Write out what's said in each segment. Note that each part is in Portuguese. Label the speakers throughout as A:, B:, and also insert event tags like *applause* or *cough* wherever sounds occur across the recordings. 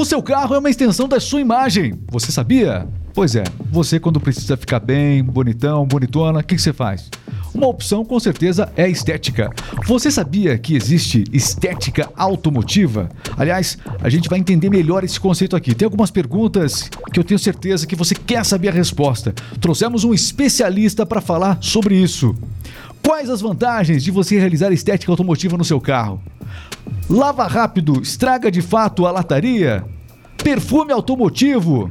A: O seu carro é uma extensão da sua imagem. Você sabia? Pois é, você quando precisa ficar bem, bonitão, bonitona, o que, que você faz? Uma opção com certeza é estética. Você sabia que existe estética automotiva? Aliás, a gente vai entender melhor esse conceito aqui. Tem algumas perguntas que eu tenho certeza que você quer saber a resposta. Trouxemos um especialista para falar sobre isso. Quais as vantagens de você realizar estética automotiva no seu carro? Lava rápido estraga de fato a lataria? Perfume automotivo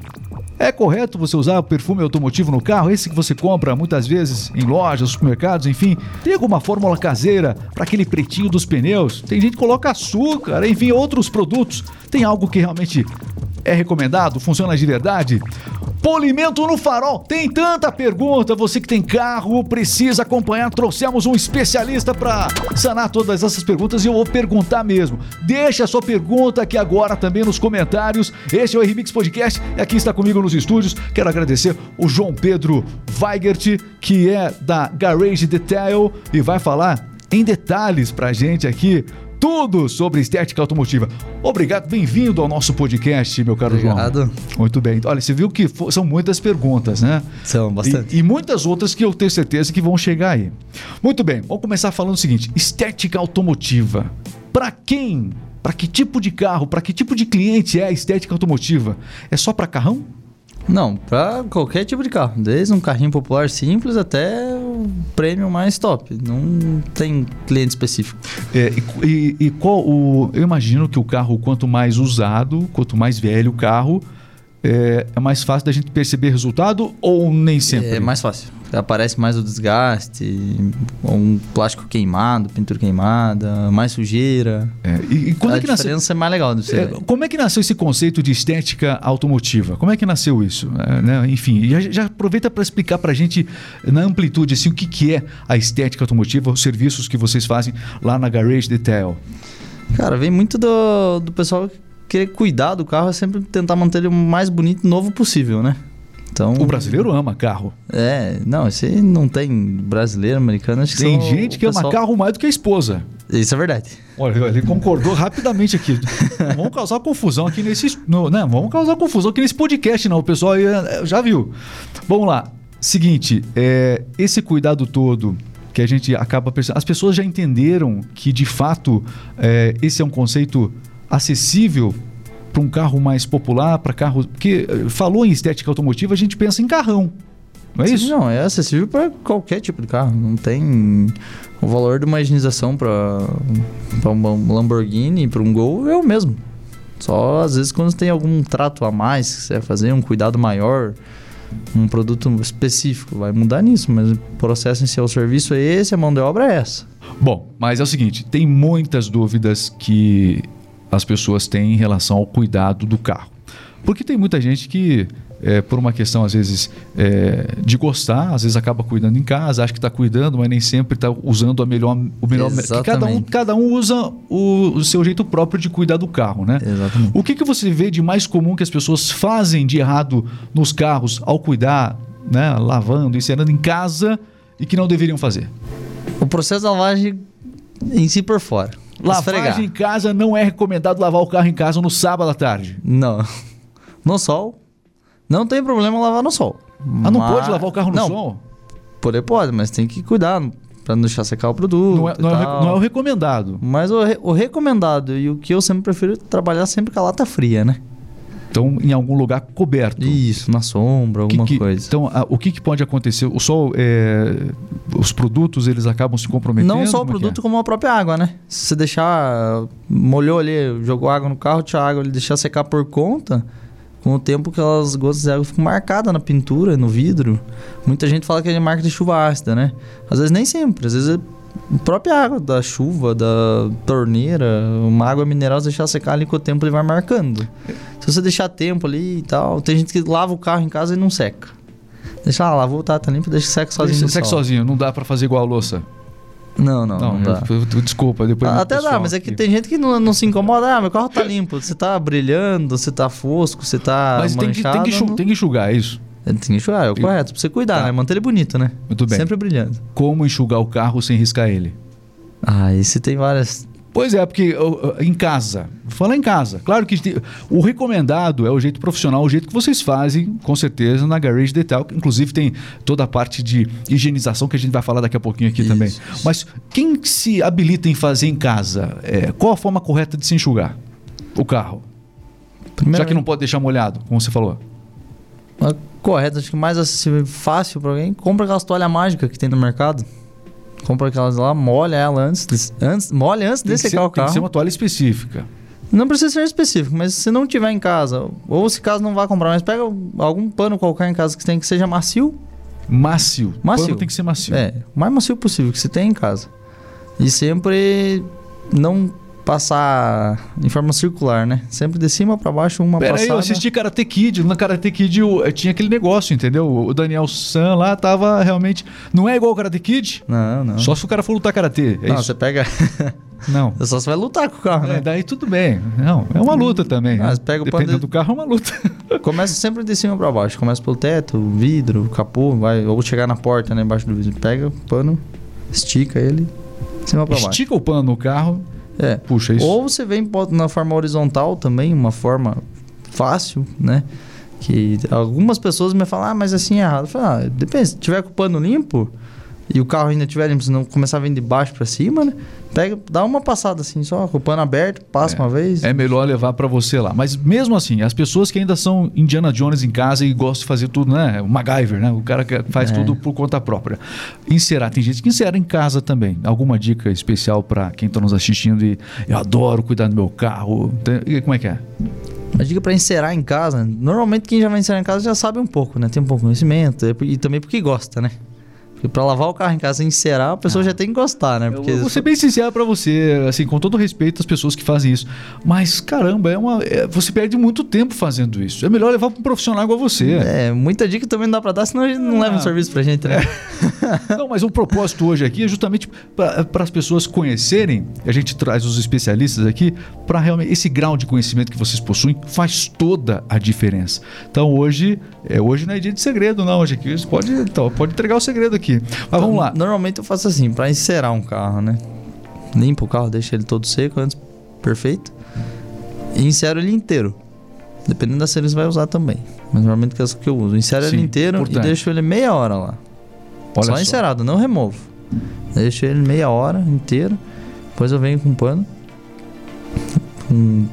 A: é correto você usar perfume automotivo no carro? Esse que você compra muitas vezes em lojas, supermercados, enfim. Tem alguma fórmula caseira para aquele pretinho dos pneus? Tem gente que coloca açúcar, enfim, outros produtos. Tem algo que realmente é recomendado? Funciona de verdade? Polimento no farol. Tem tanta pergunta. Você que tem carro precisa acompanhar. Trouxemos um especialista para sanar todas essas perguntas e eu vou perguntar mesmo. Deixa a sua pergunta aqui agora também nos comentários. Este é o RMix Podcast e aqui está comigo nos estúdios. Quero agradecer o João Pedro Weigert, que é da Garage Detail e vai falar em detalhes pra gente aqui tudo sobre estética automotiva. Obrigado, bem-vindo ao nosso podcast, meu caro
B: Obrigado.
A: João. Muito bem. Olha, você viu que são muitas perguntas, né?
B: São bastante.
A: E, e, muitas outras que eu tenho certeza que vão chegar aí. Muito bem, vamos começar falando o seguinte: estética automotiva. Para quem? Para que tipo de carro? Para que tipo de cliente é a estética automotiva? É só para carrão?
B: Não, para qualquer tipo de carro, desde um carrinho popular simples até o prêmio mais top. Não tem cliente específico.
A: É, e, e, qual o? Eu imagino que o carro quanto mais usado, quanto mais velho o carro, é, é mais fácil da gente perceber resultado ou nem sempre?
B: É mais fácil aparece mais o desgaste, um plástico queimado, pintura queimada, mais sujeira.
A: É, e, e quando
B: a
A: é que nasceu?
B: é mais legal. De
A: é, como é que nasceu esse conceito de estética automotiva? Como é que nasceu isso? É, né? Enfim, já, já aproveita para explicar para a gente na amplitude assim, o que, que é a estética automotiva, os serviços que vocês fazem lá na Garage Detail.
B: Cara, vem muito do, do pessoal querer cuidar do carro, é sempre tentar manter ele o mais bonito e novo possível, né?
A: Então, o brasileiro ama carro.
B: É, não, isso aí não tem brasileiro, americano. Acho que
A: tem gente que pessoal... ama carro mais do que a esposa.
B: Isso é verdade.
A: Olha, ele concordou rapidamente aqui. *laughs* vamos causar confusão aqui nesse. No, né? Vamos causar confusão aqui nesse podcast, não. O pessoal aí é, já viu. Vamos lá. Seguinte, é, esse cuidado todo que a gente acaba percebendo. As pessoas já entenderam que, de fato, é, esse é um conceito acessível para um carro mais popular, para carro. Porque eh, falou em estética automotiva, a gente pensa em carrão. Não é Sim, isso?
B: Não, é acessível para qualquer tipo de carro. Não tem. O valor de uma higienização para um Lamborghini, para um Gol é o mesmo. Só às vezes quando tem algum trato a mais que você vai fazer, um cuidado maior, um produto específico, vai mudar nisso. Mas o processo em si, o serviço é esse, a mão de obra é essa.
A: Bom, mas é o seguinte: tem muitas dúvidas que as pessoas têm em relação ao cuidado do carro. Porque tem muita gente que, é, por uma questão, às vezes, é, de gostar, às vezes acaba cuidando em casa, acha que está cuidando, mas nem sempre está usando a melhor, o melhor. Cada um, cada um usa o, o, seu jeito próprio de cuidar do carro, né?
B: Exatamente.
A: O que, que você vê de mais comum que as pessoas fazem de errado nos carros ao cuidar, né, lavando, encerando em casa e que não deveriam fazer?
B: O processo da lavagem em si por fora.
A: Lavagem em casa não é recomendado lavar o carro em casa no sábado à tarde.
B: Não. *laughs* No sol. Não tem problema lavar no sol.
A: Ah, não mas... pode lavar o carro no não. sol?
B: Poder pode, mas tem que cuidar para não deixar secar o produto.
A: Não é, não, é, não é, o recomendado.
B: Mas o, re, o recomendado e o que eu sempre prefiro é trabalhar sempre com a lata fria, né?
A: Então, em algum lugar coberto.
B: Isso, na sombra, alguma
A: que, que,
B: coisa.
A: Então, a, o que, que, pode acontecer? O sol, é, os produtos, eles acabam se comprometendo?
B: Não só o
A: como
B: é produto, é? como a própria água, né? Se você deixar, molhou ali, jogou água no carro, tinha água, ele deixar secar por conta, com o tempo que aquelas gotas de água ficam marcadas na pintura, no vidro. Muita gente fala que é marca de chuva ácida, né? Às vezes nem sempre, às vezes é própria água da chuva, da torneira, uma água mineral, se deixar secar ali com o tempo ele vai marcando. Se você deixar tempo ali e tal, tem gente que lava o carro em casa e não seca. Deixa lá, lavou, tá, tá limpo, deixa seca sozinho. Deixa
A: seca sozinho, não dá para fazer igual a louça.
B: Não, não, não, não dá.
A: Eu, desculpa, depois.
B: Até dá, mas é que tem gente que não, não se incomoda. Ah, meu carro tá limpo. Você tá brilhando, você tá fosco, você tá. Mas manchado,
A: tem que, tem, que enxugar,
B: não...
A: tem que é isso?
B: Tem que enxugar, é o e... correto. Pra você cuidar, tá. né? Manter ele bonito, né?
A: Muito bem.
B: Sempre brilhando.
A: Como enxugar o carro sem riscar ele?
B: Ah, esse tem várias
A: Pois é, porque em casa, vou falar em casa. Claro que o recomendado é o jeito profissional, o jeito que vocês fazem, com certeza, na Garage Detail. que Inclusive tem toda a parte de higienização que a gente vai falar daqui a pouquinho aqui
B: Isso,
A: também. Mas quem se habilita em fazer em casa? É, qual a forma correta de se enxugar o carro? Já que não pode deixar molhado, como você falou.
B: Correto, acho que mais acessível, fácil pra alguém, compra aquelas toalhas mágicas que tem no mercado. Compra aquelas lá, molha ela antes, de- antes molha antes de
A: Tem ser,
B: secar o
A: tem que
B: carro.
A: ser uma toalha específica.
B: Não precisa ser específico, mas se não tiver em casa, ou se caso não vá comprar, mas pega algum pano qualquer em casa que tem que seja macio.
A: Macio.
B: Macio.
A: Pano tem que ser macio.
B: É, o mais macio possível que você tem em casa. E sempre não passar em forma circular, né? Sempre de cima pra baixo, uma
A: Pera aí,
B: passada.
A: eu assisti Karate Kid. Na Karate Kid o- eh, tinha aquele negócio, entendeu? O Daniel San lá tava realmente. Não é igual o Karate Kid?
B: Não, não.
A: Só se o cara for lutar karatê. É
B: não,
A: isso?
B: você pega. *laughs*
A: Não.
B: Só você vai lutar com o carro,
A: É,
B: né?
A: daí tudo bem. Não, é uma luta também.
B: Ah,
A: né?
B: pega o
A: Dependendo
B: de-
A: do carro, é uma luta. *laughs*
B: Começa sempre de cima pra baixo. Começa pelo teto, vidro, capô, vai, ou chegar na porta, né, embaixo do vidro. Pega o pano, estica ele, cima pra baixo.
A: Estica o pano no carro,
B: É.
A: puxa isso.
B: Ou você vem na forma horizontal também, uma forma fácil, né? Que algumas pessoas me falam, ah, mas assim é errado. Eu falo, ah, depende, se tiver com o pano limpo e o carro ainda tiver limpo, se não começar a vir de baixo pra cima, né? Pega, dá uma passada assim só, com o pano aberto, passa uma vez.
A: É melhor levar pra você lá. Mas mesmo assim, as pessoas que ainda são Indiana Jones em casa e gostam de fazer tudo, né? O MacGyver, né? O cara que faz
B: É.
A: tudo por conta própria. Encerar, tem gente que encera em casa também. Alguma dica especial pra quem tá nos assistindo e eu adoro cuidar do meu carro. Tem- Como é que é?
B: A dica pra encerar em casa, normalmente quem já vai encerar em casa já sabe um pouco, né? Tem um pouco de conhecimento é, e também porque gosta, né? Porque pra lavar o carro em casa e encerar, a pessoa já tem que gostar, né? Porque
A: Eu vou ser bem sincero pra você, assim, com todo respeito às pessoas que fazem isso. Mas, caramba, é uma, é- você perde muito tempo fazendo isso. É melhor levar pra um profissional igual você.
B: É, muita dica também não dá pra dar, senão a gente não leva um
A: Ah.
B: serviço pra gente, né? *laughs*
A: Não, mas o propósito hoje aqui é justamente para as pessoas conhecerem, a gente traz os especialistas aqui, para realmente esse grau de conhecimento que vocês possuem faz toda a diferença. Então hoje, é, hoje não é dia de segredo, não. Hoje aqui você pode, então, pode entregar o segredo aqui. Mas vamos lá.
B: Normalmente eu faço assim, pra encerar um carro, né? Limpo o carro, deixa ele todo seco antes, perfeito. E encero ele inteiro. Dependendo da cera você vai usar também. Mas normalmente que é essa que eu uso. Encero
A: Sim,
B: ele inteiro
A: importante.
B: e deixo ele meia hora lá.
A: Olha
B: só,
A: só.
B: encerado, não removo. Deixo ele meia hora inteiro. Depois eu venho com um pano. Com-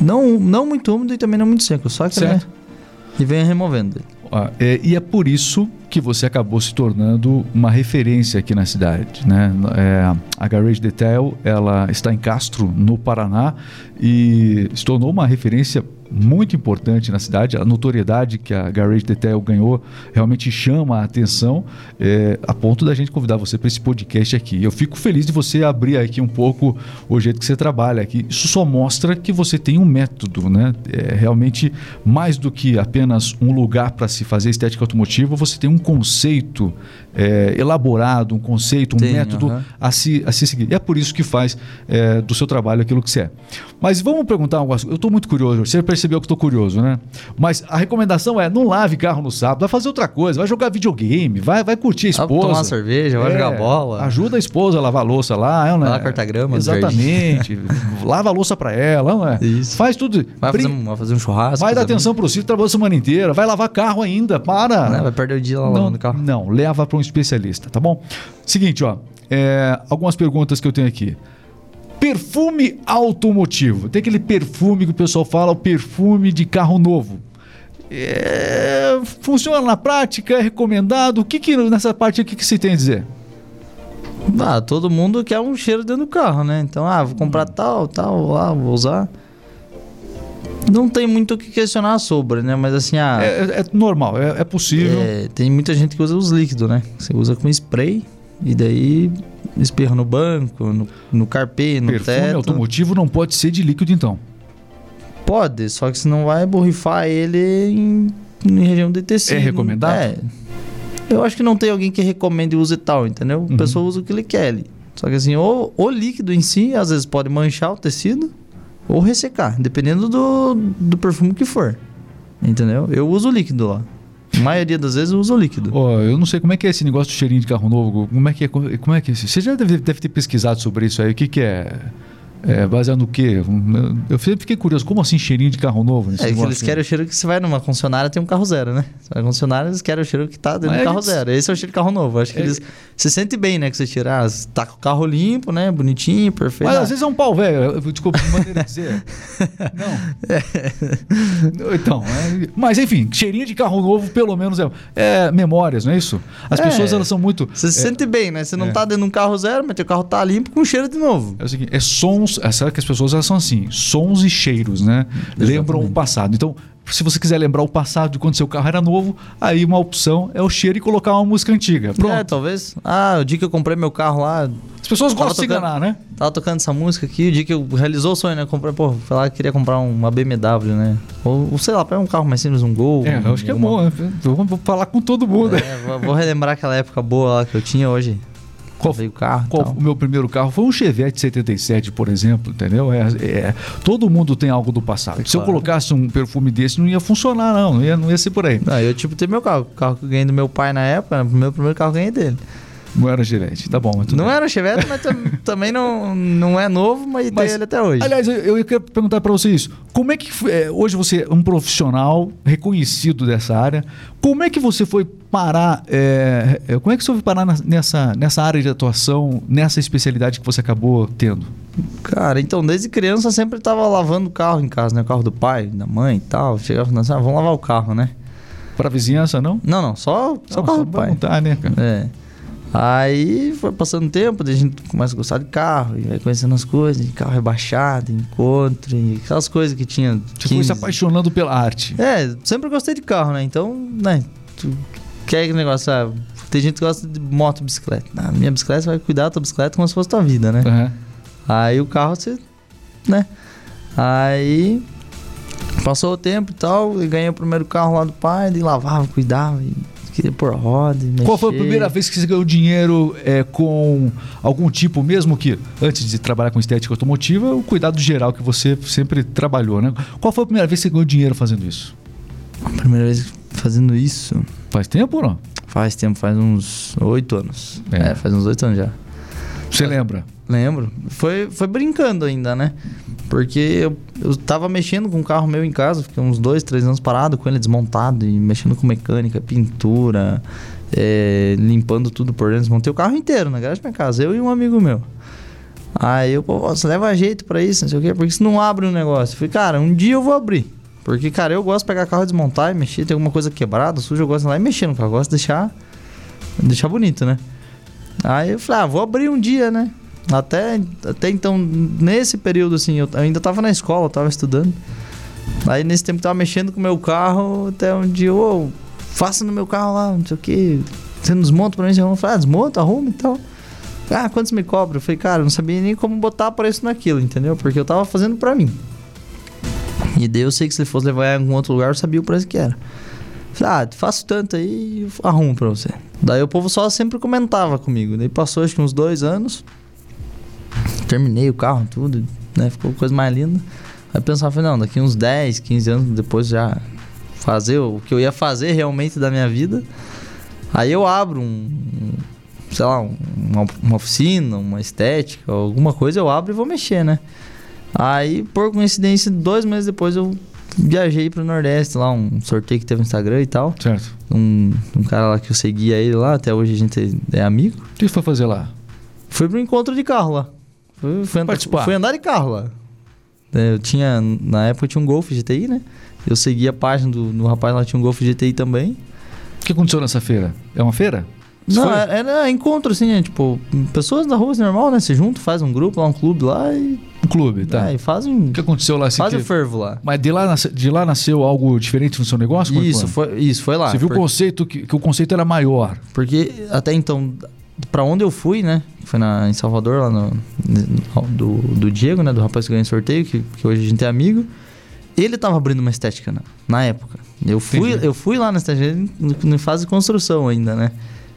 B: Não, não muito úmido e também não muito seco. Só que
A: Certo.
B: E venho removendo ele.
A: Ó, é, e é por isso que você acabou se tornando uma referência aqui na cidade, né? É, a Garage Detail, ela está em Castro, no Paraná, e se tornou uma referência muito importante na cidade. A notoriedade que a Garage Detail ganhou realmente chama a atenção, é, a ponto da gente convidar você para esse podcast aqui. Eu fico feliz de você abrir aqui um pouco o jeito que você trabalha aqui. Isso só mostra que você tem um método, né? É realmente mais do que apenas um lugar para se fazer estética automotiva, você tem um conceito é, elaborado, um conceito, um
B: Tem,
A: método
B: aham.
A: a, se, a se seguir. E é por isso que faz é, do seu trabalho aquilo que você é. Mas vamos perguntar algo. Eu estou muito curioso. Você percebeu que estou curioso, né? Mas a recomendação é: não lave carro no sábado, vai fazer outra coisa, vai jogar videogame, vai, vai curtir a
B: Vai
A: esposa.
B: tomar uma cerveja, vai
A: É,
B: jogar bola.
A: Ajuda a esposa a lavar a louça lá, é, né?
B: Lavar corta-grama no
A: Exatamente. *laughs* Lava a louça pra ela, não é?
B: Isso.
A: Faz tudo.
B: Vai fazer, um, vai fazer um churrasco.
A: Vai dar atenção pro sítio, trabalhou a semana inteira, vai lavar carro ainda, para.
B: Né, Vai perder o dia lá
A: Não,
B: lavando o carro.
A: não, leva para um especialista, tá bom? Seguinte, ó, é, algumas perguntas que eu tenho aqui. Perfume automotivo. Tem aquele perfume que o pessoal fala, o perfume de carro novo. É, funciona na prática? É recomendado? O que, que nessa parte aqui que você tem a dizer?
B: Ah, todo mundo quer um cheiro dentro do carro, né? Então, ah, vou comprar tal, tal, lá, vou usar. Não tem muito o que questionar sobre, né? Mas assim, ah,
A: É, é- é normal, é, é possível.
B: é, tem muita gente que usa os líquidos, né? Você usa com spray e daí espirra no banco, no, no carpê, no
A: perfume
B: teto.
A: automotivo não pode ser de líquido, então.
B: Pode, só que você não vai borrifar ele em, em região de tecido.
A: É recomendado?
B: É. Eu acho que não tem alguém que recomende use tal, entendeu?
A: Uhum.
B: A pessoa usa o que ele quer ali. Só que assim, o, o líquido em si, às vezes pode manchar o tecido ou ressecar, dependendo do, do perfume que for. Entendeu? Eu uso o líquido lá. A maioria das vezes eu uso líquido.
A: Ó, eu não sei como é que é esse negócio de cheirinho de carro novo. Como é que é? Como é que é? Você já deve, deve ter pesquisado sobre isso aí. O que, que é? É, baseado no quê? Eu sempre fiquei curioso, como assim cheirinho de carro novo?
B: É que eles querem o cheiro que você vai numa concessionária tem um carro zero, né? Você vai na concessionária, eles querem o cheiro que tá dentro
A: Mas
B: do carro
A: eles-
B: zero. Esse é o cheiro de carro novo. Acho que
A: É-
B: eles se sente bem, né? Que você tira, ah, tá com o carro limpo, né? Bonitinho, perfeito.
A: Mas
B: Ah,
A: às vezes é um pau velho, eu- desculpa a maneira de dizer. *laughs* Não. Então, é- mas enfim, cheirinho de carro novo, pelo menos é, é memórias, não é isso? As
B: É.
A: pessoas elas são muito.
B: Você se
A: é,
B: sente bem, né? Você não
A: é.
B: tá dentro de um carro zero, mas teu carro tá limpo com cheiro de novo.
A: É o seguinte, é sons, é, sabe que as pessoas elas são assim, sons e cheiros, né? Lembram o passado. Então, se você quiser lembrar o passado de quando seu carro era novo, aí uma opção é o cheiro e colocar uma música antiga.
B: É,
A: Pronto.
B: talvez. Ah, o dia que eu comprei meu carro lá,
A: As pessoas gostam de enganar, né?
B: tava tocando essa música aqui, o dia que eu realizou o sonho, né? Comprei, pô, foi lá que queria comprar uma BMW, né? Ou, sei lá, pega um carro mais simples, um Gol.
A: É, eu acho que é bom. né? Vamos falar com todo mundo.
B: É, vou, vou relembrar aquela época boa lá que eu tinha hoje.
A: Qual-
B: o carro
A: Qual- o meu primeiro carro foi um Chevette 77, por exemplo, entendeu? É, é- todo mundo tem algo do passado. Se eu
B: Claro.
A: colocasse um perfume desse, não ia funcionar, não. Não ia, não ia ser por aí.
B: Não, eu tipo tenho meu carro. O carro que eu ganhei do meu pai na época, né? o meu primeiro carro eu ganhei dele.
A: Não era Gillette. Tá bom, mas
B: Não
A: bem.
B: era Chevette, mas tam- *laughs* também não, não é novo, mas,
A: Mas,
B: tem ele até hoje.
A: Aliás, eu, eu queria perguntar para você isso. Como é que foi- é, hoje você é um profissional reconhecido dessa área? Como é que você foi parar? é, é, como é que você foi parar nessa, nessa área de atuação, nessa especialidade que você acabou tendo?
B: Cara, então desde criança eu sempre tava lavando o carro em casa, né? O carro do pai, da mãe e tal. Chegava e falava assim, ah, vamos lavar o carro, né?
A: Para vizinhança, não?
B: Não, não, só, só o
A: Não,
B: carro do
A: pra
B: pai.
A: montar, né, cara?
B: É. Aí foi passando o tempo, a gente começa a gostar de carro, e vai conhecendo as coisas, de carro rebaixado, encontro, e aquelas coisas que tinha.
A: Foi
B: 15.
A: se apaixonando pela arte.
B: É, sempre gostei de carro, né? Então, né, tu quer aquele negócio, ah, tem gente que gosta de moto, bicicleta. Na minha bicicleta, você vai cuidar da tua bicicleta como se fosse tua vida, né?
A: Aham.
B: Aí o carro você, né? Aí passou o tempo e tal, e ganhei o primeiro carro lá do pai, ele lavava, cuidava, e pôr roda, e
A: Qual foi a
B: mexer.
A: primeira vez que você ganhou dinheiro é, com algum tipo, mesmo que antes de trabalhar com estética automotiva, o cuidado geral que você sempre trabalhou, né? Qual foi a primeira vez que você ganhou dinheiro fazendo isso?
B: A primeira vez fazendo isso
A: Faz tempo ou não?
B: faz tempo, faz uns oito anos.
A: É.
B: É, faz uns oito anos já.
A: Você lembra?
B: Lembro. Foi, foi brincando ainda, né? Porque eu, eu tava mexendo com um carro meu em casa, fiquei uns dois, três anos parado com ele desmontado e mexendo com mecânica, pintura, é, limpando tudo por dentro. Desmontei o carro inteiro na garagem da minha casa, eu e um amigo meu. Aí eu, pô, você leva jeito pra isso, não sei o quê, porque se não abre um negócio. Eu falei, cara, um dia eu vou abrir. Porque, cara, eu gosto de pegar carro, desmontar e mexer, tem alguma coisa quebrada, suja, eu gosto de ir lá e mexer no carro, eu gosto de deixar, deixar bonito, né? Aí eu falei, ah, vou abrir um dia, né? Até, até então, nesse período, assim, eu ainda tava na escola, tava estudando. Aí nesse tempo tava mexendo com o meu carro, até um dia, ô, faça no meu carro lá, não sei o que. Você desmonta pra mim? Eu falei, ah, desmonta, arruma e tal. Ah, quantos me cobra? Eu falei, cara, não sabia nem como botar preço naquilo, entendeu? Porque eu tava fazendo pra mim. E daí eu sei que se fosse levar em algum outro lugar, eu sabia o preço que era. Falei, ah, faço tanto aí e arrumo pra você. Daí o povo só sempre comentava comigo. Daí passou acho que uns dois anos. Terminei o carro, tudo, né? Ficou coisa mais linda. Aí pensava, não, daqui uns 10, 15 anos depois já fazer o que eu ia fazer realmente da minha vida. Aí eu abro um, sei lá, um- uma, uma oficina, uma estética, alguma coisa, eu abro e vou mexer, né? Aí, por coincidência, dois meses depois eu viajei pro Nordeste lá, um sorteio que teve no Instagram e tal.
A: Certo.
B: Um, um cara lá que eu seguia ele lá, até hoje a gente é amigo.
A: O que você foi fazer lá?
B: Fui pro encontro de carro lá. Fui, fui, andar,
A: Participar.
B: fui andar de carro lá. É, Eu tinha, na época eu tinha um Golf GTI, né? Eu segui a página do, do rapaz lá, tinha um Golf GTI também.
A: O que aconteceu nessa feira? É uma feira?
B: Não,
A: foi?
B: era, encontro assim, né? Tipo, pessoas da rua, assim, normal, né? Se juntam, faz um grupo lá, um clube lá e,
A: clube, tá.
B: é, e faz um.
A: O que aconteceu lá? Assim,
B: Faz o fervo lá.
A: Mas de lá, nasce- de lá nasceu algo diferente no seu negócio? Como
B: Isso, foi, isso, foi lá.
A: Você viu o
B: Por-
A: conceito, que, que o conceito era maior.
B: Porque até então, pra onde eu fui, né? Foi na, em Salvador, lá no, no- do, do Diego, né? Do rapaz que ganhou sorteio, que, que hoje a gente é amigo. Ele tava abrindo uma estética na, na época. Eu fui,
A: Entendi.
B: eu fui lá na estética, em fase de construção ainda, né?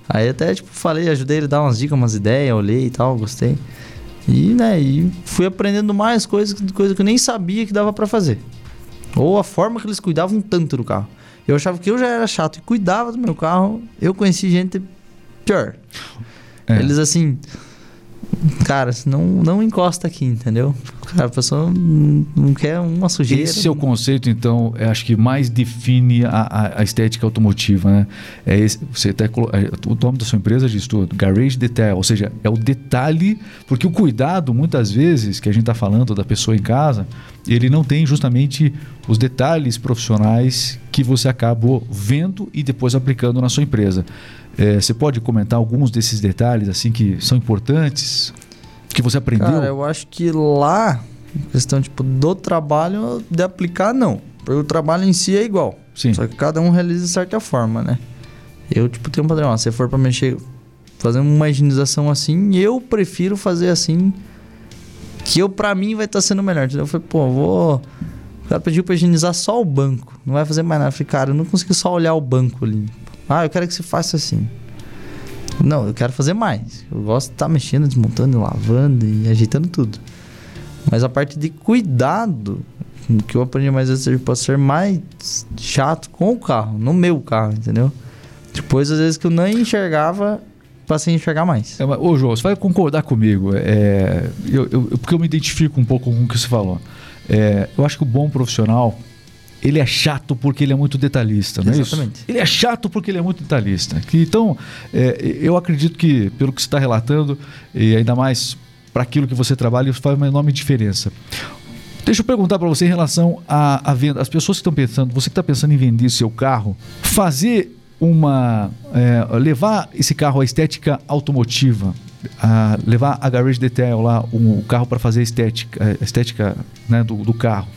B: Aí até, tipo, falei, ajudei ele a dar umas dicas, umas ideias, olhei e tal, gostei. E, né, e fui aprendendo mais coisas, coisas que eu nem sabia que dava pra fazer. Ou a forma que eles cuidavam tanto do carro. Eu achava que eu já era chato e cuidava do meu carro. Eu conheci gente pior.
A: É.
B: Eles assim. Cara, não, não encosta aqui, entendeu? Cara, a pessoa não, quer uma sujeira.
A: Esse é o conceito, então, é, acho que mais define a, a, estética automotiva, né? É esse, você até, é, o nome da sua empresa diz tudo, Garage Detail, ou seja, é o detalhe, porque o cuidado, muitas vezes, que a gente está falando da pessoa em casa, ele não tem justamente os detalhes profissionais que você acabou vendo e depois aplicando na sua empresa. É, você pode comentar alguns desses detalhes, assim, que são importantes, que você aprendeu?
B: Cara, eu acho que lá, questão tipo do trabalho, de aplicar, não. Porque o trabalho em si é igual.
A: Sim.
B: Só que cada um realiza de certa forma, né? Eu, tipo, tenho um padrão. ó, Se for pra mexer, fazer uma higienização assim, eu prefiro fazer assim, que eu, pra mim, vai estar sendo melhor. Entendeu? Eu falei, pô, vou. O cara pediu pra higienizar só o banco. Não vai fazer mais nada. Eu falei, cara, eu não consegui só olhar o banco ali. Ah, eu quero que você faça assim. Não, eu quero fazer mais. Eu gosto de estar mexendo, desmontando, lavando e ajeitando tudo. Mas a parte de cuidado, que eu aprendi mais vezes pode ser mais chato com o carro, no meu carro, entendeu? Depois, às vezes, que eu não enxergava, passei a enxergar mais.
A: É, mas, ô, João, você vai concordar comigo. É, eu- eu- porque eu me identifico um pouco com o que você falou. É, eu acho que o bom profissional, ele é chato porque ele é muito detalhista, não é isso? Ele é chato porque ele é muito detalhista. Que, então, é, eu acredito que, pelo que você está relatando, e ainda mais para aquilo que você trabalha, isso faz uma enorme diferença. Deixa eu perguntar para você em relação à, à venda. As pessoas que estão pensando, você que está pensando em vender seu carro, fazer uma. é, levar esse carro à estética automotiva, a levar a Garage Detail lá, o carro para fazer a estética, a estética né, do, do carro,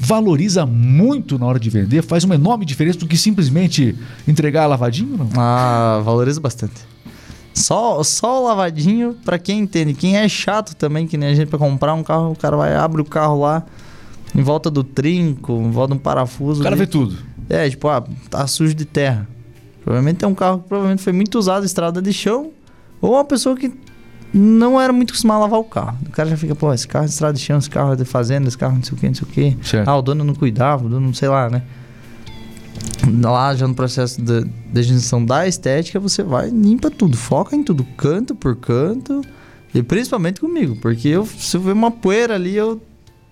A: valoriza muito na hora de vender, faz uma enorme diferença do que simplesmente entregar lavadinho, não?
B: Ah, valoriza bastante. Só, só o lavadinho, pra quem entende. Quem é chato também, que nem a gente pra comprar um carro, o cara vai, abre o carro lá, em volta do trinco, em volta de um parafuso.
A: O cara
B: ali.
A: vê tudo.
B: É, tipo, ah, tá sujo de terra. Provavelmente é um carro que provavelmente foi muito usado, estrada de chão, ou uma pessoa que não era muito acostumada a lavar o carro. O cara já fica, pô, esse carro é de estrada de chão, esse carro é de fazenda, esse carro não sei o que, não sei o que. Ah, o dono não cuidava, o dono não sei lá, né? Lá já no processo de, de higienização da estética, você vai, limpa tudo, foca em tudo, canto por canto, e principalmente comigo, porque eu, se eu ver uma poeira ali, eu,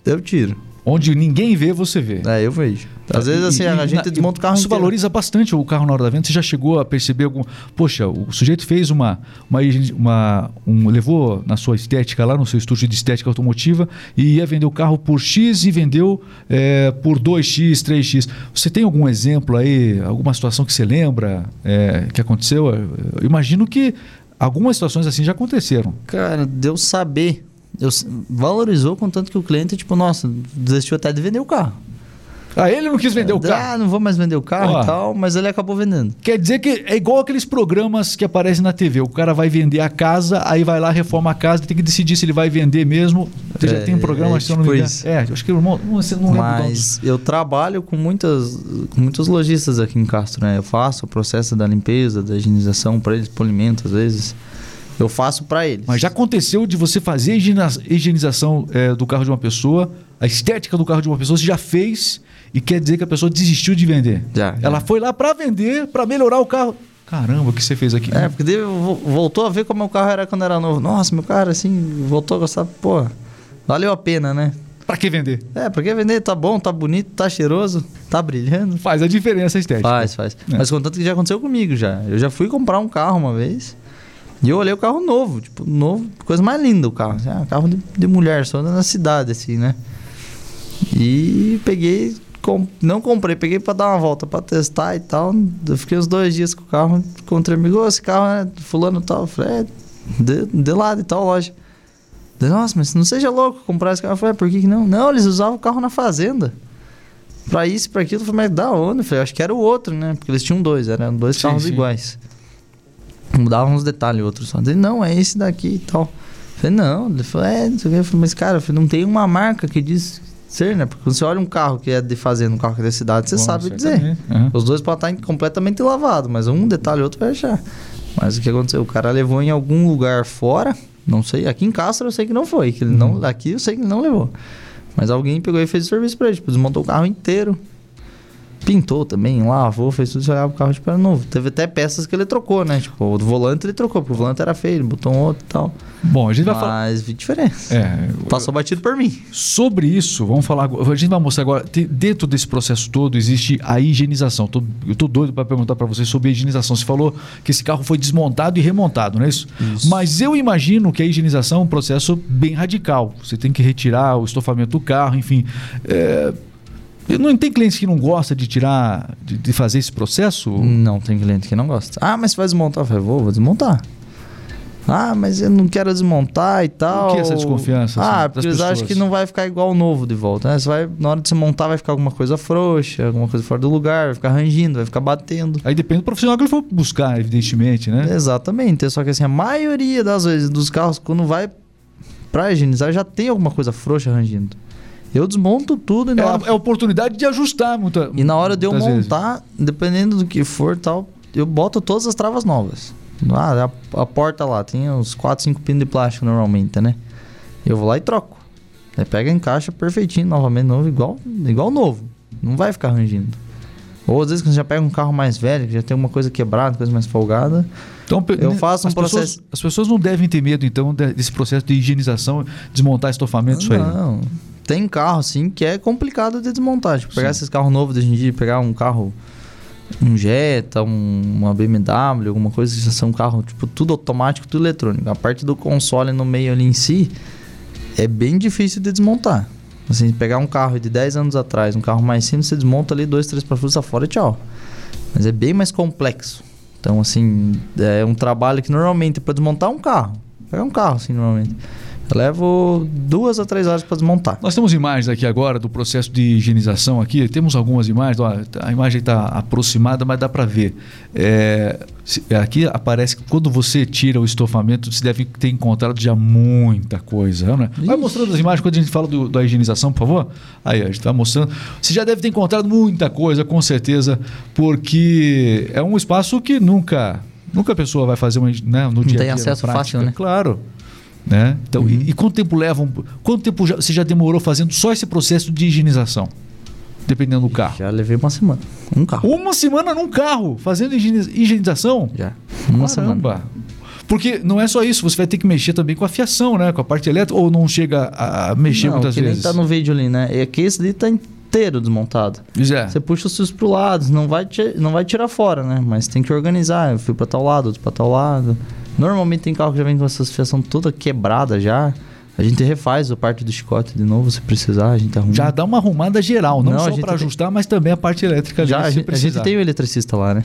B: eu tiro.
A: Onde ninguém vê, você vê.
B: É, eu vejo. Às vezes, assim,
A: E-
B: a gente
A: na-
B: desmonta o carro
A: Isso
B: inteiro.
A: valoriza bastante o carro na hora da venda. Você já chegou a perceber algum. Poxa, o sujeito fez uma. uma, uma- um, levou na sua estética, lá no seu estúdio de estética automotiva, e ia vender o carro por X e vendeu é, por 2X, 3X. Você tem algum exemplo aí, alguma situação que você lembra é, que aconteceu? Eu imagino que algumas situações assim já aconteceram.
B: Cara, deu saber. Eu, valorizou contanto que o cliente, tipo, nossa, desistiu até de vender o carro.
A: Ah, ele não quis vender o carro.
B: Ah, não vou mais vender o carro
A: Ó.
B: e tal, mas ele acabou vendendo.
A: Quer dizer que é igual aqueles programas que aparecem na TV. O cara vai vender a casa, aí vai lá, reforma a casa, tem que decidir se ele vai vender mesmo. Você já
B: É,
A: tem um programa,
B: é
A: se eu não me
B: tipo
A: engano. É, acho que não, você não lembro
B: Mas eu trabalho com muitas, com muitos lojistas aqui em Castro, né? Eu faço o processo da limpeza, da higienização para eles, polimento às vezes. Eu faço para eles.
A: Mas já aconteceu de você fazer a higienização é, do carro de uma pessoa, a estética do carro de uma pessoa, você já fez e quer dizer que a pessoa desistiu de vender.
B: Já, já.
A: Ela foi lá para vender, para melhorar o carro. Caramba, o que você fez aqui?
B: É, porque daí vo- voltou a ver como o carro era quando era novo. Nossa, meu carro assim, voltou a gostar. Pô, valeu a pena, né?
A: Para que vender?
B: É, porque vender tá bom, tá bonito, tá cheiroso, tá brilhando.
A: Faz a diferença a estética.
B: Faz, faz.
A: É.
B: Mas contanto que já aconteceu comigo já. Eu já fui comprar um carro uma vez e eu olhei o carro novo, tipo, novo, coisa mais linda o carro. Assim, ah, carro de, de mulher, só na cidade, assim, né? E peguei, com- não comprei, peguei pra dar uma volta, pra testar e tal. Eu fiquei uns dois dias com o carro, encontrei amigo, "Ô, esse carro é fulano e tal. Eu falei, é, de, de lado e tal, loja. Nossa, mas não seja louco comprar esse carro. Eu falei, "É, por que, que não? Não, eles usavam o carro na fazenda. Pra isso e pra aquilo, eu falei, mas da onde? Eu falei, acho que era o outro, né? Porque eles tinham dois, eram dois
A: Sim,
B: carros
A: sim.
B: iguais. Mudavam uns detalhes, outros só. Ele, não, é esse daqui e tal. Eu falei, não. Ele falou, é, não sei o que. Eu falei, mas cara, falei, não tem uma marca que diz ser, né? Porque quando você olha um carro que é de fazenda, um carro que é da cidade, você
A: Bom,
B: sabe dizer.
A: Aham.
B: Os dois podem estar completamente lavados, mas um detalhe outro vai achar. Mas o que aconteceu? O cara levou em algum lugar fora, não sei, aqui em Castro eu sei que não foi, que ele
A: Uhum.
B: não, aqui eu sei que ele não levou. Mas alguém pegou e fez o serviço pra ele, tipo, desmontou o carro inteiro. Pintou também, lavou, fez tudo, você olhava o carro tipo era novo. Teve até peças que ele trocou, né? Tipo, o volante ele trocou, porque o volante era feio, ele botou um outro e tal.
A: Bom, a gente vai falar.
B: Mas vi diferença.
A: É,
B: Passou batido por mim.
A: Sobre isso, vamos falar. A gente vai mostrar agora. Dentro desse processo todo existe a higienização. Tô- eu tô doido para perguntar para você sobre a higienização. Você falou que esse carro foi desmontado e remontado, não é isso?
B: Isso.
A: Mas eu imagino que a higienização é um processo bem radical. Você tem que retirar o estofamento do carro, enfim. É, não tem cliente que não gosta de tirar, de, de fazer esse processo?
B: Não, tem cliente que não gosta. Ah, mas você vai desmontar? Eu falei, vou, vou desmontar. Ah, mas eu não quero desmontar e tal.
A: que essa desconfiança, assim,
B: Ah, porque eles acham que não vai ficar igual o novo de volta. Né? Você vai, na hora de você montar, vai ficar alguma coisa frouxa, alguma coisa fora do lugar, vai ficar rangindo, vai ficar batendo.
A: Aí depende do profissional que ele for buscar, evidentemente, né?
B: Exatamente. Só que assim, a maioria das vezes dos carros, quando vai pra higienizar, já tem alguma coisa frouxa rangindo. Eu desmonto tudo e
A: É,
B: na
A: a,
B: hora,
A: é oportunidade de ajustar muita,
B: e na hora de eu
A: muitas vezes.
B: montar, dependendo do que for tal, eu boto todas as travas novas. Ah, a, a porta lá tem uns 4, 5 pinos de plástico normalmente, né? Eu vou lá e troco. Aí pega e encaixa perfeitinho, novamente, novo, igual, igual novo. Não vai ficar rangindo. Ou às vezes quando você já pega um carro mais velho, que já tem uma coisa quebrada, coisa mais folgada,
A: Então,
B: Eu faço um
A: as pessoas-
B: processo-
A: as pessoas não devem ter medo, então, de- desse processo de higienização, desmontar estofamento, isso aí.
B: Não. Tem carro, assim, que é complicado de desmontar. Tipo, pegar
A: Sim.
B: esses carros novos de hoje em dia, pegar um carro, um Jetta, um- uma BMW, alguma coisa que já são carro, tipo, tudo automático, tudo eletrônico. A parte do console no meio ali em si é bem difícil de desmontar. Assim, pegar um carro de 10 anos atrás, um carro mais simples, você desmonta ali dois, três parafusos fora e tchau. Mas é bem mais complexo. Então, assim, é um trabalho que normalmente para desmontar um carro, pegar um carro, assim, normalmente. Eu levo duas a três horas para desmontar.
A: Nós temos imagens aqui agora do processo de higienização aqui. Temos algumas imagens. Ó, a imagem está aproximada, mas dá para ver. É, aqui aparece que quando você tira o estofamento, você deve ter encontrado já muita coisa. Né? Vai
B: Ixi.
A: mostrando as imagens quando a gente fala do- da higienização, por favor. Aí, a gente está mostrando. Você já deve ter encontrado muita coisa, com certeza, porque é um espaço que nunca, nunca a pessoa vai fazer uma, né, no dia a
B: tem
A: dia, na
B: acesso
A: prática.
B: fácil, né?
A: Claro. Né? Então,
B: Uhum.
A: e, e quanto tempo leva? um- quanto tempo já- você já demorou fazendo só esse processo de higienização? Dependendo do carro.
B: Já levei uma semana. Um carro.
A: Uma semana num carro fazendo higieniz- higienização?
B: Já. Uma semana.
A: Caramba. Porque não é só isso, você vai ter que mexer também com a fiação, né? Com a parte elétrica, ou não chega a mexer
B: Não,
A: muitas
B: que
A: vezes?
B: nem tá no vídeo ali, né? É que esse ali tá inteiro desmontado.
A: É.
B: Você puxa os fios pro lado, não vai, não vai tirar fora, né? Mas tem que organizar. Eu fui pra tal lado, outro pra tal lado. Normalmente tem carro que já vem com essas fiação toda quebrada já. A gente refaz a parte do chicote de novo, se precisar, a gente arruma.
A: Já dá uma arrumada geral, não,
B: Não, a
A: só para
B: tem-
A: ajustar, mas também a parte elétrica
B: Já, a gente, a gente tem o eletricista lá, né?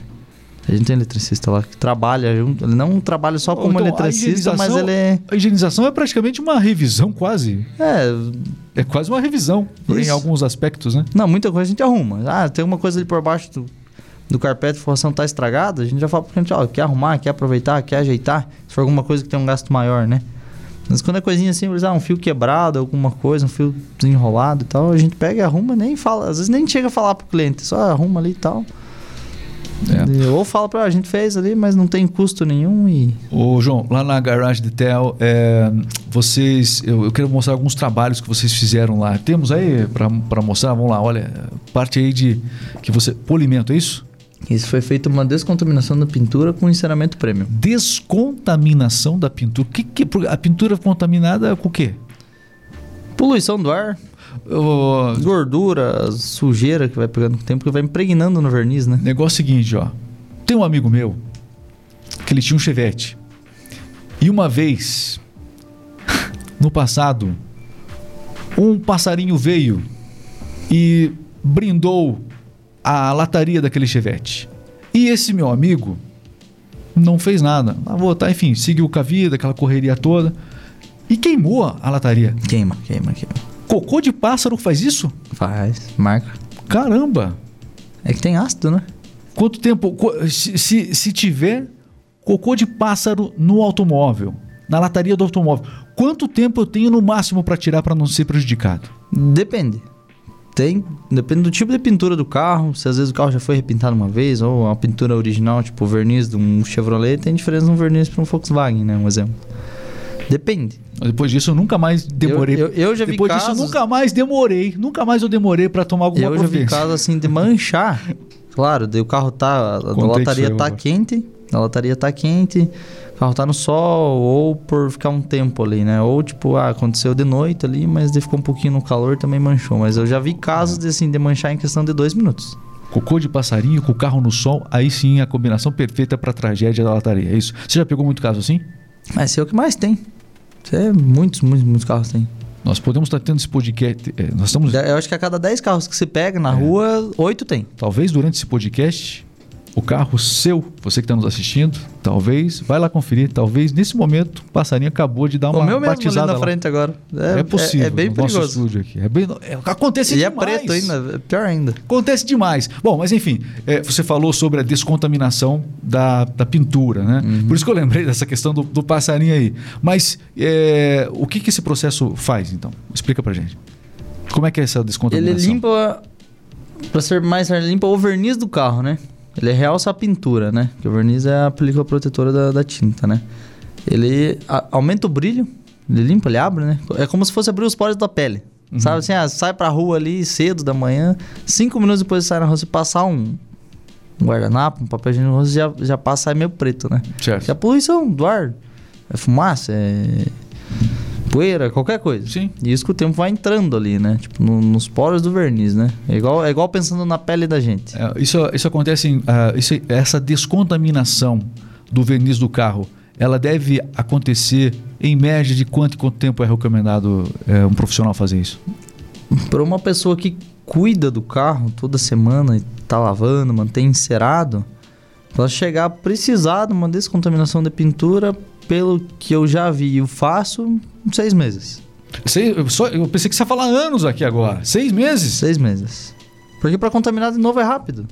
B: A gente tem eletricista lá que trabalha junto. Ele não trabalha só como
A: Então,
B: eletricista, mas ele é.
A: A higienização é praticamente uma revisão, quase.
B: É,
A: É quase uma revisão, em
B: Isso.
A: alguns aspectos, né?
B: Não, muita coisa a gente arruma. Ah, tem uma coisa ali por baixo do carpete, a forração tá estragada, a gente já fala pro cliente, ó, quer arrumar, quer aproveitar, quer ajeitar, se for alguma coisa que tem um gasto maior, né? Mas quando é coisinha simples, ah, um fio quebrado, alguma coisa, um fio desenrolado e tal, a gente pega e arruma, nem fala, às vezes nem chega a falar pro cliente, só arruma ali e tal.
A: É.
B: Ou fala pra, "Ah, a gente fez ali, mas não tem custo nenhum e...
A: Ô, João, lá na Garage Detail, é, vocês, eu, eu quero mostrar alguns trabalhos que vocês fizeram lá. Temos aí para mostrar? Vamos lá, olha, parte aí de que você polimento, é isso?
B: Isso foi feito uma descontaminação da pintura com enceramento premium.
A: Descontaminação da pintura. Que, que a pintura contaminada com o quê?
B: Poluição do ar,
A: O
B: gordura, sujeira que vai pegando com o tempo, que vai impregnando no verniz, né?
A: negócio é o seguinte, ó. Tem um amigo meu que ele tinha um Chevette. E uma vez, *laughs* no passado, um passarinho veio e brindou a lataria daquele Chevette. E esse meu amigo não fez nada. Ah, vou, tá, enfim, seguiu com a vida, aquela correria toda. E queimou a lataria.
B: Queima, queima, queima.
A: Cocô de pássaro faz isso?
B: Faz, marca.
A: Caramba!
B: É que tem ácido, né?
A: Quanto tempo. se, se tiver cocô de pássaro no automóvel, na lataria do automóvel, quanto tempo eu tenho no máximo para tirar para não ser prejudicado?
B: Depende. Tem, depende do tipo de pintura do carro. Se às vezes o carro já foi repintado uma vez, ou a pintura original, tipo o verniz de um Chevrolet, tem diferença no verniz para um Volkswagen, né? Um exemplo. Depende.
A: Depois disso, eu nunca mais demorei.
B: Eu, eu, eu já vi
A: Depois
B: casos,
A: disso, eu nunca mais demorei. Nunca mais eu demorei pra tomar alguma
B: Eu já vi casos assim de manchar. *laughs* Claro, daí o carro tá. A
A: Contei
B: lataria tá
A: agora.
B: quente. A lataria tá quente. O carro tá no sol, ou por ficar um tempo ali, né? Ou tipo, ah, aconteceu de noite ali, mas ficou um pouquinho no calor também manchou. Mas eu já vi casos de, assim, de manchar em questão de dois minutos.
A: Cocô de passarinho com o carro no sol, aí sim a combinação perfeita pra tragédia da lataria. É isso. Você já pegou muito caso assim?
B: Mas esse é o que mais tem. É muitos, muitos, muitos carros tem.
A: Nós podemos estar tendo esse podcast. é, nós estamos.
B: Eu acho que a cada 10 carros que você pega na rua, 8 tem.
A: Talvez durante esse podcast, o carro seu, você que está nos assistindo, talvez, vai lá conferir. Talvez nesse momento o passarinho acabou de dar uma
B: o meu mesmo ali
A: batizada
B: na
A: lá.
B: frente agora.
A: É, possível.
B: É, bem
A: no nosso
B: perigoso.
A: estúdio aqui. É bem, é, acontece
B: E é
A: demais.
B: preto ainda, é pior ainda.
A: Acontece demais. Bom, mas enfim, é, você falou sobre a descontaminação da, da pintura, né?
B: Uhum.
A: Por isso que eu lembrei *laughs* dessa questão do, do passarinho aí. Mas é, o que, que esse processo faz, então? Explica pra gente. Como é que é essa
B: Ele
A: descontaminação?
B: limpa, pra ser mais ele limpa o verniz do carro, né? Ele realça a pintura, né? Porque o verniz é a película protetora da, da tinta, né? Ele a- aumenta o brilho, ele limpa, ele abre, né? É como se fosse abrir os poros da pele. Sabe assim, ah, sai pra rua ali cedo da manhã, cinco minutos depois de sair na rua, se passar um, um guardanapo, um papel higiênico no rosto, já, já passa sai meio preto, né?
A: Certo.
B: Que é a poluição do ar. É fumaça, é poeira, qualquer coisa.
A: Sim.
B: E isso que o tempo vai entrando ali, né? Tipo, no- nos poros do verniz, né? É igual, é igual pensando na pele da gente.
A: É, isso, isso acontece, em, ah, isso- essa descontaminação do verniz do carro, ela deve acontecer em média de quanto e quanto tempo é recomendado é, um profissional fazer isso?
B: Para uma pessoa que cuida do carro toda semana e tá lavando, mantém encerado, ela chegar a precisar de uma descontaminação de pintura, pelo que eu já vi e faço, seis meses.
A: Sei- eu, só- eu pensei que você ia falar anos aqui agora. Seis meses?
B: Seis meses. Porque para contaminar de novo é rápido.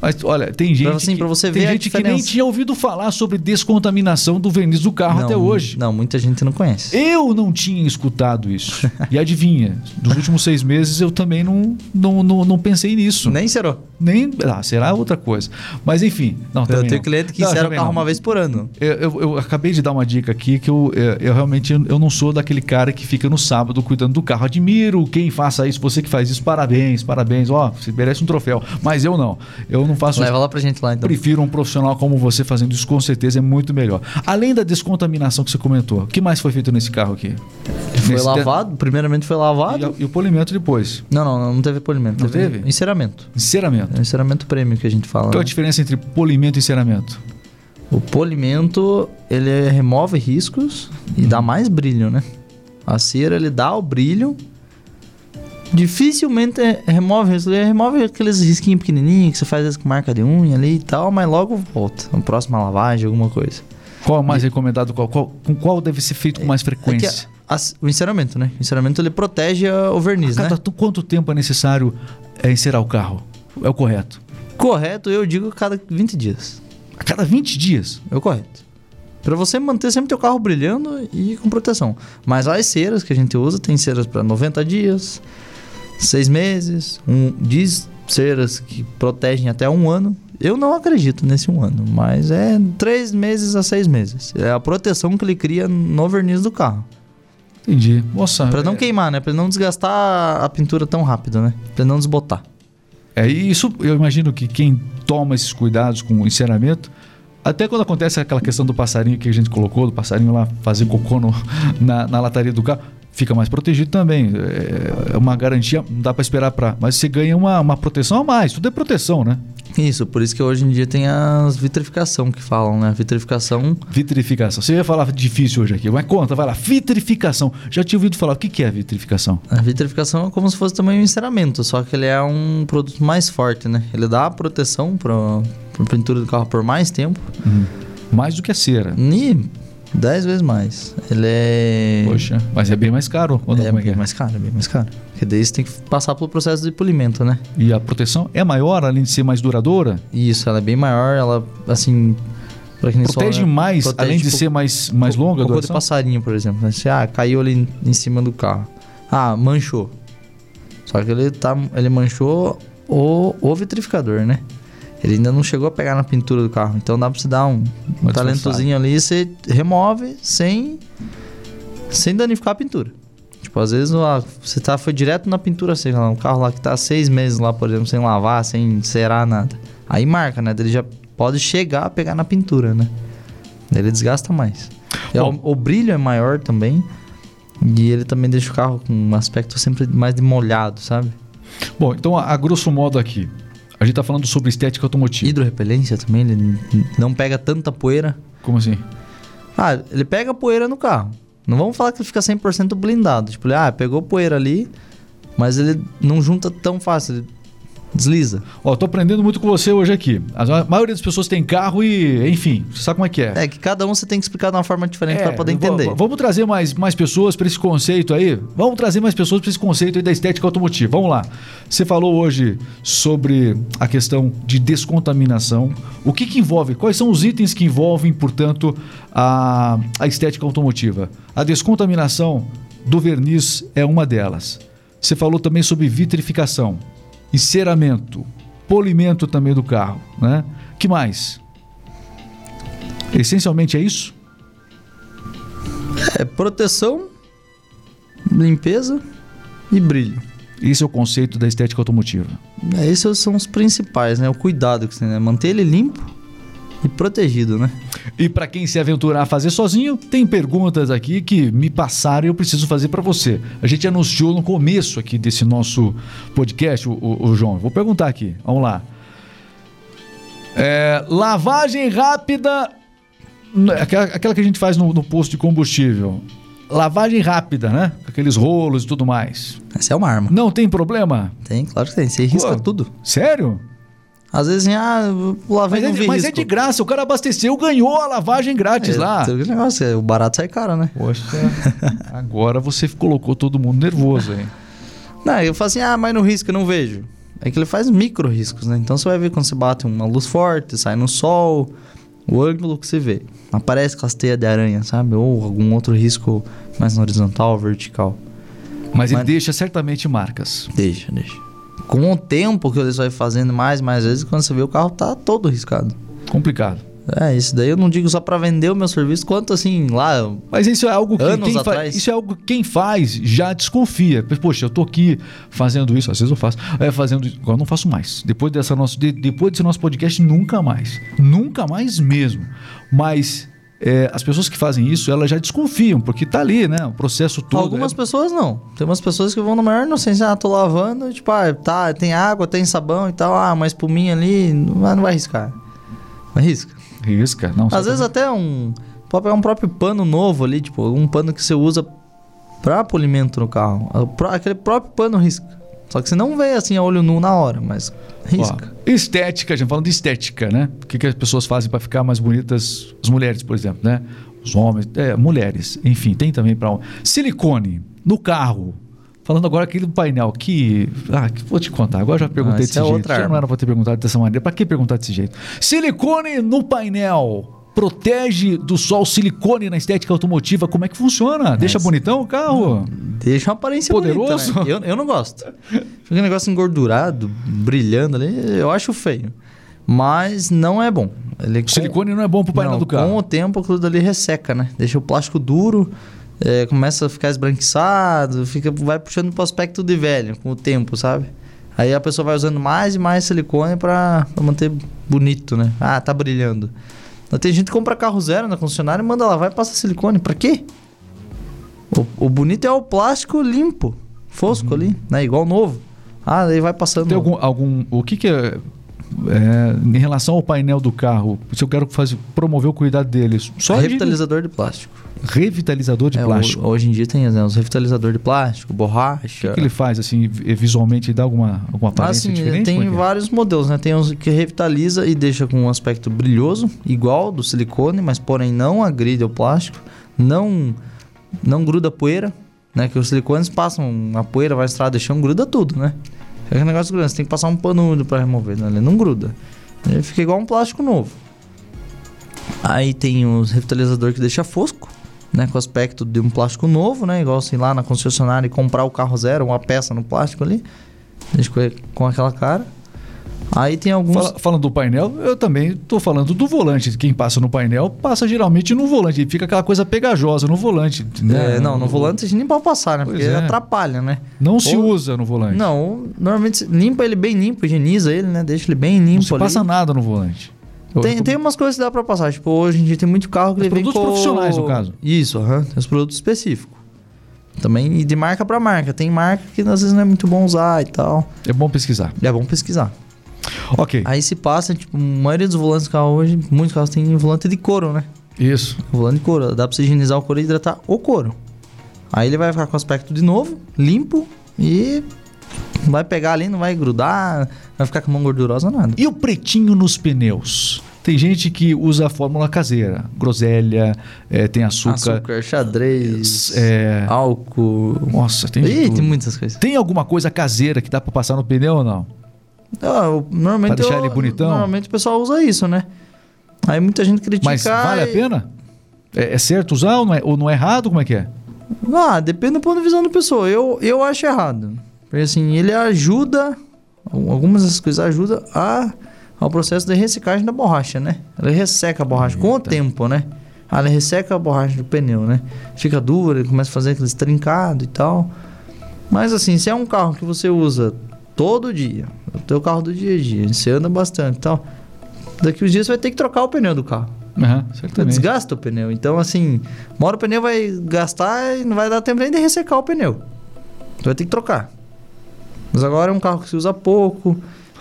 A: Mas olha, tem gente,
B: assim,
A: que,
B: você
A: tem
B: ver a
A: gente que nem tinha ouvido falar sobre descontaminação do verniz do carro
B: Não,
A: até hoje.
B: Não, muita gente não conhece.
A: Eu não tinha escutado isso. e adivinha, nos últimos seis meses eu também não, não, não, não pensei nisso. *laughs*
B: Nem serou.
A: Nem. Ah, será outra coisa. Mas enfim. Não,
B: Eu tenho
A: não.
B: cliente que encera o carro
A: não.
B: uma vez por ano.
A: Eu, eu- eu acabei de dar uma dica aqui que eu, eu, eu realmente eu não sou daquele cara que fica no sábado cuidando do carro. Admiro quem faça isso, você que faz isso, parabéns, parabéns. Ó, você merece um troféu. Mas eu não. Eu não faço
B: Leva lá pra gente lá então.
A: Prefiro um profissional como você fazendo isso, com certeza é muito melhor. Além da descontaminação que você comentou, o que mais foi feito nesse carro aqui?
B: Foi
A: Nesse
B: lavado, primeiramente foi
A: te-
B: lavado.
A: E, e o polimento depois.
B: Não, não, não teve polimento.
A: Não teve?
B: Enceramento.
A: Enceramento.
B: É o enceramento prêmio que a gente fala.
A: Qual é a
B: né?
A: diferença entre polimento e enceramento?
B: O polimento, ele remove riscos e dá mais brilho, né? A cera, ele dá o brilho. Dificilmente é- remove isso. Ele remove aqueles risquinhos pequenininhos que você faz com marca de unha ali e tal, mas logo volta. Na próxima lavagem, alguma coisa.
A: Qual é o mais recomendado? Qual, qual- com qual deve ser feito com mais
B: É que
A: frequência?
B: a- a- o enceramento, né? O enceramento, ele protege a- o verniz,
A: A cada
B: né?
A: quanto tempo é necessário é, encerar o carro? É o correto?
B: Correto, eu digo cada 20 dias.
A: A cada 20 dias?
B: É o correto. Pra você manter sempre teu carro brilhando e com proteção. Mas as ceras que a gente usa, tem ceras para 90 dias, 6 meses, um, diz ceras que protegem até um ano. Eu não acredito nesse um ano, mas é 3 meses a 6 meses. É a proteção que ele cria no verniz do carro.
A: Entendi. Nossa.
B: Pra não
A: é-
B: queimar, né? Pra não desgastar a pintura tão rápido, né? Pra não desbotar.
A: É, e isso eu imagino que quem toma esses cuidados com o enceramento, até quando acontece aquela questão do passarinho que a gente colocou, do passarinho lá fazer cocô no- na, na lataria do carro, fica mais protegido também. É, é uma garantia, não dá para esperar para. Mas você ganha uma, uma proteção a mais, tudo é proteção, né?
B: Isso, por isso que hoje em dia tem as vitrificação que falam, né? Vitrificação
A: Vitrificação. Você ia falar difícil hoje aqui, mas conta, vai lá. Vitrificação. Já tinha ouvido falar, o que é vitrificação?
B: A vitrificação é como se fosse também um enceramento, só que ele é um produto mais forte, né? Ele dá proteção para a pintura do carro por mais tempo
A: Mais do que a cera.
B: e 10 vezes mais. Ele é.
A: Poxa, mas é bem mais caro. Ou não,
B: é
A: é que
B: bem
A: é?
B: mais caro, é bem mais caro. Porque daí você tem que passar pelo processo de polimento, né?
A: E a proteção é maior, além de ser mais duradoura?
B: Isso, ela é bem maior, ela, assim. Pra quem
A: Protege
B: só, né?
A: mais,
B: Protege,
A: além de
B: tipo,
A: ser mais, mais longa
B: Cocô de passarinho, por exemplo. né? Você, ah, caiu ali em, em cima do carro. Ah, manchou. Só que ele, tá, ele manchou o, o vitrificador, né? Ele ainda não chegou a pegar na pintura do carro. Então dá pra você dar um, um talentozinho ali e você remove sem sem danificar a pintura. Tipo, às vezes ó, você tá, foi direto na pintura, sei lá, um carro lá que tá seis meses lá, por exemplo, sem lavar, sem cerar nada. Aí marca, né? Ele já pode chegar a pegar na pintura, né? Ele desgasta mais.
A: Bom.
B: o, o brilho é maior também. E ele também deixa o carro com um aspecto sempre mais de molhado, sabe?
A: Bom, então a, a grosso modo aqui, a gente tá falando sobre estética automotiva.
B: Hidrorrepelência também, ele não pega tanta poeira.
A: Como assim?
B: Ah, ele pega poeira no carro. Não vamos falar que ele fica 100% blindado. Tipo, ele, ah, pegou poeira ali, mas ele não junta tão fácil, ele desliza.
A: Ó, tô aprendendo muito com você hoje aqui. A maioria das pessoas tem carro e, enfim, você sabe como é que é.
B: É que cada um você tem que explicar de uma forma diferente
A: É,
B: para poder entender.
A: Vamos trazer mais, mais pessoas para esse conceito aí. Vamos trazer mais pessoas para esse conceito aí da estética automotiva. Vamos lá. Você falou hoje sobre a questão de descontaminação. O que, que envolve? Quais são os itens que envolvem, portanto, a, a estética automotiva? A descontaminação do verniz é uma delas. Você falou também sobre vitrificação, enceramento, polimento também do carro, né? Que mais? Essencialmente é isso?
B: É proteção, limpeza e brilho.
A: Esse é o conceito da estética automotiva.
B: É, esses são os principais, né? O cuidado que você tem, né? Manter ele limpo e protegido, né?
A: E para quem se aventurar a fazer sozinho, tem perguntas aqui que me passaram e eu preciso fazer para você. A gente anunciou no começo aqui desse nosso podcast, o, o- o João. Vou perguntar aqui. Vamos lá. É, lavagem rápida, aquela, aquela que a gente faz no, no posto de combustível. Lavagem rápida, né? Aqueles rolos e tudo mais.
B: Essa é uma arma.
A: Não tem problema?
B: Tem, claro que tem. Você risca tudo.
A: Sério?
B: Às vezes, assim, ah, eu lavei
A: Mas
B: não
A: é, mas é de graça, o cara abasteceu, ganhou a lavagem grátis
B: É,
A: lá.
B: negócio, é, o barato sai caro, né?
A: Poxa, *laughs* agora você colocou todo mundo nervoso aí. *laughs*
B: Não, eu falo assim, ah, mas no risco eu não vejo. É que ele faz micro riscos, né? Então você vai ver quando você bate uma luz forte, sai no sol, o ângulo que você vê. Aparece aquelas teias de aranha, sabe? Ou algum outro risco mais horizontal, vertical.
A: Mas ele
B: Mas-
A: deixa certamente marcas.
B: Deixa, deixa. Com o tempo que você vai fazendo mais, mais vezes, quando você vê o carro tá todo riscado.
A: Complicado.
B: É, isso daí eu não digo só pra vender o meu serviço, quanto assim, lá,
A: Mas isso é algo que
B: Anos
A: quem
B: atrás.
A: isso é algo que quem faz já desconfia. Poxa, eu tô aqui fazendo isso, às vezes eu faço, é fazendo isso. agora eu não faço mais. Depois dessa nosso, de- depois desse nosso podcast nunca mais, nunca mais mesmo. Mas é, as pessoas que fazem isso, elas já desconfiam porque tá ali, né? O processo todo.
B: Algumas
A: é-
B: pessoas não. Tem umas pessoas que vão na maior inocência. Ah, tô lavando, tipo, ah, tá, tem água, tem sabão e tal. Ah, uma espuminha ali, não vai, não vai riscar. Não risca.
A: risca, não.
B: Às vezes até um... Pode pegar um próprio pano novo ali, tipo, um pano que você usa pra polimento no carro. Ah, Aquele próprio pano risca. Só que você não vê assim a olho nu na hora, mas risca.
A: Ó, estética, a gente falando de estética, né? O que, que as pessoas fazem para ficar mais bonitas? As mulheres, por exemplo, né? Os homens, é, mulheres, enfim, tem também para silicone no carro. Falando agora aquele do painel que, ah, que vou te contar. Agora já perguntei
B: Ah,
A: desse
B: é
A: jeito. Já não era para ter perguntado dessa maneira. Para que perguntar desse jeito? Silicone no painel. Protege do sol silicone na estética automotiva. Como é que funciona? Deixa bonitão o carro?
B: Deixa uma aparência
A: Poderoso?
B: bonita, né? eu, eu não gosto. Fica um negócio engordurado, brilhando ali, eu acho feio. Mas não é bom. Ele
A: O silicone não é bom pro painel
B: não,
A: do carro.
B: Com o tempo aquilo dali resseca, né? Deixa o plástico duro, é, começa a ficar esbranquiçado, fica, vai puxando pro aspecto de velho com o tempo, sabe? Aí a pessoa vai usando mais e mais silicone pra manter bonito, né? Ah, tá brilhando. Tem gente que compra carro zero na concessionária e manda lavar e passa silicone. Pra quê? O, o bonito é o plástico limpo, fosco ali, né? Igual novo. Ah, daí vai passando.
A: Tem algum, algum. O que, que é, é, Em relação ao painel do carro, se eu quero fazer, promover o cuidado deles, só
B: revitalizador de plástico.
A: revitalizador de
B: É,
A: plástico.
B: ho- hoje em dia tem né, os revitalizador de plástico, borracha.
A: O que, que ele faz, assim, vi- visualmente, dá alguma, alguma aparência
B: Assim,
A: diferente?
B: tem
A: é é?
B: vários modelos, né? Tem uns que revitaliza e deixa com um aspecto brilhoso, igual do silicone, mas porém não agride o plástico, não não gruda poeira, né? Que os silicones passam a poeira, vai estrada, deixando gruda tudo, né? É aquele negócio grande, você tem que passar um pano úmido pra remover, né? Ele não gruda. Ele fica igual um plástico novo. Aí tem os revitalizador que deixa fosco, né? Com aspecto de um plástico novo, né? Igual assim lá na concessionária e comprar o carro zero, uma peça no plástico ali. Deixa com aquela cara. Aí tem alguns.
A: Fala- falando do painel, eu também tô falando do volante. Quem passa no painel passa geralmente no volante. E fica aquela coisa pegajosa no volante. Né?
B: É, não, no volante a gente nem pode passar, né?
A: Pois
B: Porque
A: é.
B: atrapalha, né?
A: Não se
B: Ou-
A: usa no volante.
B: Não, normalmente limpa ele bem limpo, higieniza ele, né? Deixa ele bem limpo
A: Não se
B: ali.
A: passa nada no volante.
B: Tem, tem umas coisas que dá pra passar. Tipo, hoje em dia tem muito carro que
A: Os
B: ele vem
A: produtos
B: com...
A: profissionais, no caso.
B: Isso, aham. Tem os produtos específicos. Também e de marca pra marca. Tem marca que às vezes não é muito bom usar e tal.
A: É bom pesquisar.
B: É bom pesquisar.
A: Ok.
B: Aí se passa, tipo, a maioria dos volantes do carro hoje, muitos carros têm volante de couro, né?
A: Isso.
B: Volante de couro. Dá pra você higienizar o couro e hidratar o couro. Aí ele vai ficar com aspecto de novo, limpo e vai pegar ali, não vai grudar, vai ficar com a mão gordurosa, nada.
A: E o pretinho nos pneus? Tem gente que usa a fórmula caseira. Groselha, eh, tem açúcar.
B: Açúcar, xadrez,
A: É...
B: álcool.
A: Nossa, tem
B: Ih, tem muitas coisas.
A: Tem alguma coisa caseira que dá pra passar no pneu ou não?
B: Ah, eu- normalmente
A: Pra deixar
B: eu-
A: ele bonitão?
B: Normalmente o pessoal usa isso, né? Aí muita gente critica.
A: Mas vale a
B: e-
A: pena? É, é certo usar ou não é, ou não é errado? Como é que é?
B: Ah, depende do ponto de visão da pessoa. Eu, eu acho errado. Porque assim, ele ajuda. Algumas dessas coisas ajudam a, ao processo de ressecagem da borracha, né? Ele resseca a borracha com o
A: Eita.
B: tempo, né? Ele resseca a borracha do pneu, né? Fica dura, ele começa a fazer aqueles trincados e tal. Mas assim, se é um carro que você usa todo dia, o teu carro do dia a dia, você anda bastante e tal, daqui uns dias você vai ter que trocar o pneu do carro. Você
A: certamente.
B: desgasta o pneu. Então, assim, uma hora o pneu vai gastar e não vai dar tempo nem de ressecar o pneu. Tu vai ter que trocar. Mas agora é um carro que se usa pouco,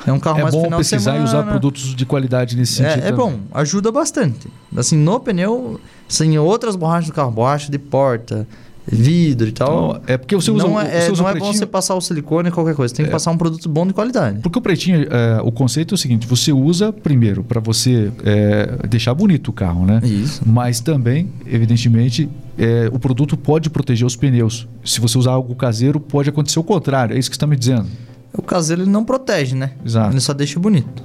B: é um carro
A: É
B: mais
A: bom
B: final de
A: pesquisar e usar
B: semana.
A: produtos de qualidade nesse sentido.
B: É, é
A: também.
B: bom, ajuda bastante. Assim, no pneu, assim, outras borrachas do carro, borracha de porta, vidro e tal.
A: É porque você usa,
B: não é,
A: você usa
B: não é bom você passar o silicone qualquer coisa. Tem que
A: É.
B: passar um produto bom de qualidade.
A: Porque o pretinho, é, o conceito é o seguinte: você usa primeiro para você é, deixar bonito o carro, né?
B: Isso.
A: Mas também, evidentemente, é, o produto pode proteger os pneus. Se você usar algo caseiro, pode acontecer o contrário. É isso que você está me dizendo.
B: O caseiro ele não protege, né?
A: Exato.
B: Ele só deixa bonito.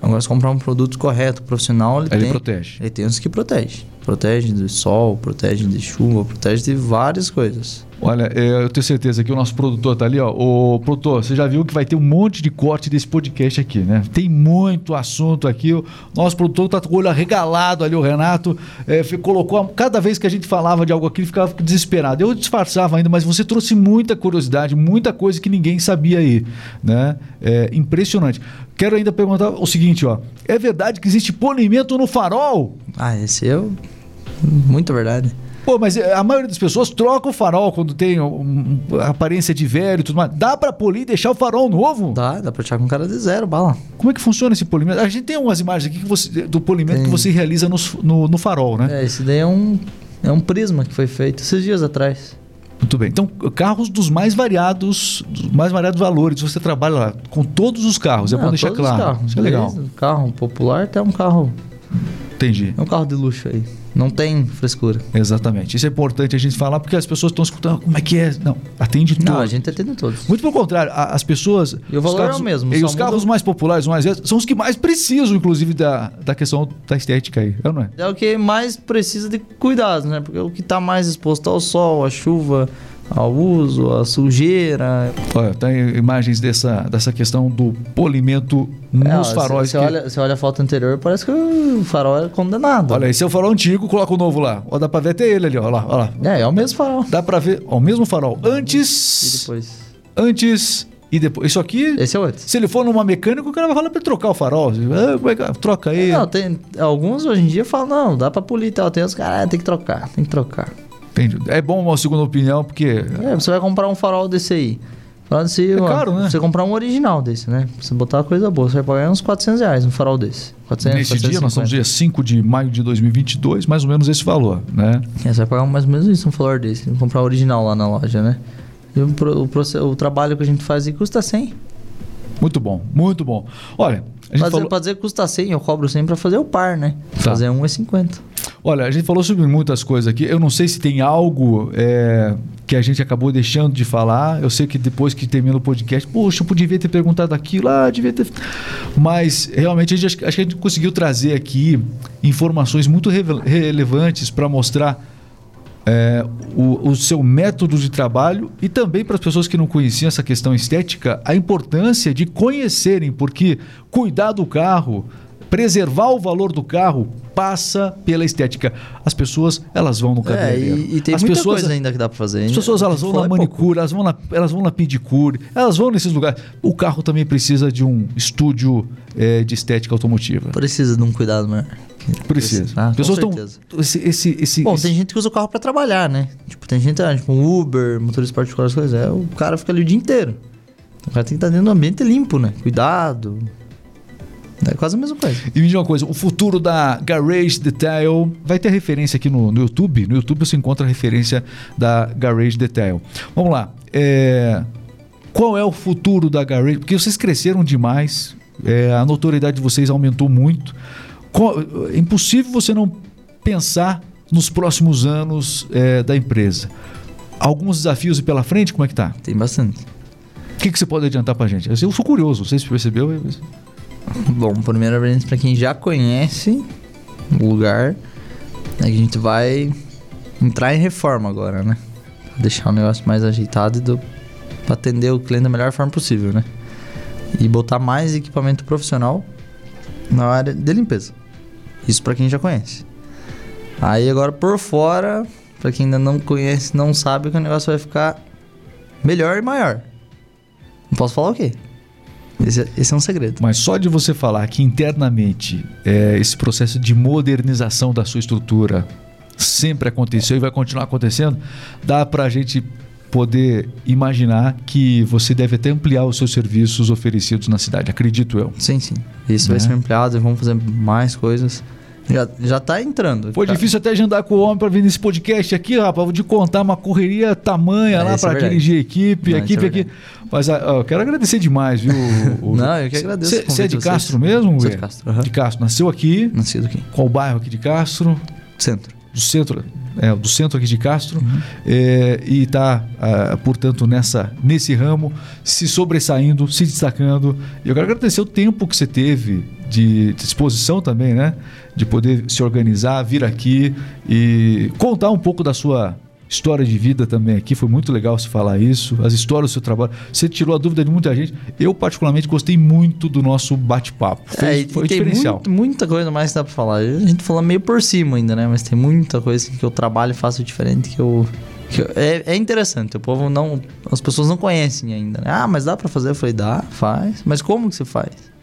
B: Agora, se comprar um produto correto, profissional, ele,
A: ele
B: tem,
A: protege.
B: ele tem uns que protege. Protege do sol, protege de chuva, protege de várias coisas.
A: Olha, é, eu tenho certeza que o nosso produtor tá ali, ó. Ô, produtor, você já viu que vai ter um monte de corte desse podcast aqui, né? Tem muito assunto aqui. O nosso produtor tá com o olho arregalado ali, o Renato. é, colocou. Cada vez que a gente falava de algo aqui, ele ficava desesperado. Eu disfarçava ainda, mas você trouxe muita curiosidade, muita coisa que ninguém sabia aí, né? É impressionante. Quero ainda perguntar o seguinte, ó. É verdade que existe polimento no farol?
B: Ah, esse é o... Muito verdade.
A: Pô, mas eh, a maioria das pessoas troca o farol quando tem um- um- aparência de velho e tudo mais. Dá pra polir e deixar o farol novo?
B: Dá, dá pra tirar com cara de zero, bala.
A: Como é que funciona esse polimento? A gente tem umas imagens aqui que você- do polimento
B: Tem.
A: que você realiza nos- no, no farol, né?
B: É, esse daí é um, é um prisma que foi feito esses dias atrás.
A: Muito bem. Então, carros dos mais variados, dos mais variados valores. Você trabalha lá com todos os carros. É bom
B: Não,
A: deixar
B: todos os
A: claro.
B: carros,
A: Isso é legal.
B: desde o Carro popular até um carro...
A: Entendi.
B: É um carro de luxo aí. Não tem frescura.
A: Exatamente. Isso é importante a gente falar porque as pessoas estão escutando como é que é. Não, atende
B: Não,
A: todos.
B: a gente atende todos.
A: Muito pelo contrário, a- as pessoas.
B: E o valor é
A: carros-
B: o mesmo,
A: E os carros
B: muda-
A: mais populares, mais são os que mais precisam, inclusive, da, da questão da estética aí. É não é?
B: É o que mais precisa de cuidados, né? Porque é o que tá mais exposto ao sol, à chuva, ao uso, à sujeira.
A: Olha, tem imagens dessa, dessa questão do polimento nos
B: É,
A: faróis.
B: Você
A: que-
B: olha, olha a foto anterior, parece que o farol é condenado.
A: Olha, esse é o farol antigo, coloca o novo lá. Ó, dá pra ver até ele ali, ó. lá, ó lá.
B: É, é o mesmo farol.
A: Dá pra ver, ó, o mesmo farol.
B: E
A: Antes,
B: depois?
A: antes e depois. Isso aqui,
B: Esse é o antes.
A: se ele for numa mecânica, o cara vai falar pra ele trocar o farol. Ah, é que- troca aí.
B: Não, tem, alguns hoje em dia falam, não, dá pra polir e tal. Tem os caras, ah, tem que trocar, tem que trocar.
A: Entendi. É bom uma segunda opinião, porque
B: É, você vai comprar um farol desse aí. Farol desse,
A: É
B: ó,
A: caro, né?
B: Você comprar um original desse, né? Você botar uma coisa boa, você vai pagar uns 400 reais um farol desse. 400,
A: nesse dia, nós estamos
B: 450.
A: dia 5 de maio de 2022, mais ou menos esse valor, né?
B: É, você vai pagar mais ou menos isso, um valor desse. Comprar original lá na loja, né? E o, o, o trabalho que a gente faz aí custa 100.
A: Muito bom, muito bom. Olha, a gente
B: Fazer,
A: falou...
B: Pra dizer que custa 100, eu cobro 100 pra fazer o par, né?
A: Tá.
B: Fazer um é 50.
A: Olha, a gente falou sobre muitas coisas aqui. Eu não sei se tem algo é, que a gente acabou deixando de falar. Eu sei que depois que termina o podcast, poxa, eu podia ter perguntado aquilo, ah, devia ter. Mas realmente a gente, acho que a gente conseguiu trazer aqui informações muito relevantes para mostrar é, o, o, seu método de trabalho e também para as pessoas que não conheciam essa questão estética, a importância de conhecerem, porque cuidar do carro, preservar o valor do carro passa pela estética. As pessoas, elas vão no cabeleireiro.
B: É, e, e, tem
A: as
B: muita
A: pessoas,
B: coisa ainda que dá para fazer.
A: As pessoas, elas vão na manicure, elas vão na, elas vão na pedicure, elas vão nesses lugares. O carro também precisa de um estúdio é, de estética automotiva.
B: Precisa de um cuidado maior.
A: Precisa. Ah, pessoas estão. Esse, esse, esse,
B: Bom,
A: esse...
B: tem gente que usa o carro para trabalhar, né? Tipo, tem gente, ah, tipo, um Uber, motorista particular, as coisas. É, o cara fica ali o dia inteiro. O cara tem que estar dentro do ambiente limpo, né? Cuidado, é quase a mesma coisa.
A: E me diz uma coisa, o futuro da Garage Detail vai ter referência aqui no, no YouTube. No YouTube você encontra a referência da Garage Detail. Vamos lá. É... Qual é o futuro da Garage? Porque vocês cresceram demais, é, a notoriedade de vocês aumentou muito. É impossível você não pensar nos próximos anos é, da empresa. Alguns desafios pela frente, como é que tá?
B: Tem bastante.
A: O que, que você pode adiantar pra gente? Eu sou curioso, não sei se percebeu.
B: Bom, primeiramente para quem já conhece o lugar, a gente vai entrar em reforma agora, né? Deixar o negócio mais ajeitado e do, pra atender o cliente da melhor forma possível, né? E botar mais equipamento profissional na área de limpeza. Isso para quem já conhece. Aí agora por fora, para quem ainda não conhece, não sabe que o negócio vai ficar melhor e maior. Não posso falar o quê? Esse, é, esse, é um segredo.
A: Mas só de você falar que internamente é, esse processo de modernização da sua estrutura sempre aconteceu e vai continuar acontecendo, dá para a gente poder imaginar que você deve até ampliar os seus serviços oferecidos na cidade, acredito eu.
B: Sim, sim. Isso né? vai ser ampliado e vamos fazer mais coisas. Já, já tá entrando.
A: Foi
B: tá.
A: difícil até agendar com o homem para vir nesse podcast aqui, rapaz. Te contar uma correria tamanha é, lá para é dirigir a equipe, a equipe é aqui. Mas ó, eu quero agradecer demais, viu?
B: O, *laughs* Não, eu que agradeço.
A: Você é de Castro mesmo?
B: Sou de Castro. Uhum.
A: De Castro. Nasceu aqui?
B: Nascido aqui.
A: Qual bairro aqui de Castro?
B: Centro.
A: Do centro, é, do centro aqui de Castro. Uhum. É, e está, ah, portanto, nessa, nesse ramo, se sobressaindo, se destacando. E eu quero agradecer o tempo que você teve de disposição também, né? De poder se organizar, vir aqui e contar um pouco da sua história de vida também aqui. Foi muito legal se falar isso, as histórias do seu trabalho. Você tirou a dúvida de muita gente. Eu, particularmente, gostei muito do nosso bate-papo.
B: Foi, é, foi diferencial. Muito, muita coisa mais que dá para falar. A gente falou meio por cima ainda, né? Mas tem muita coisa que eu trabalho e faço diferente que eu. Que eu é, é, interessante, o povo não. As pessoas não conhecem ainda, né? Ah, mas dá para fazer? Eu falei, dá, faz. Mas como que você faz?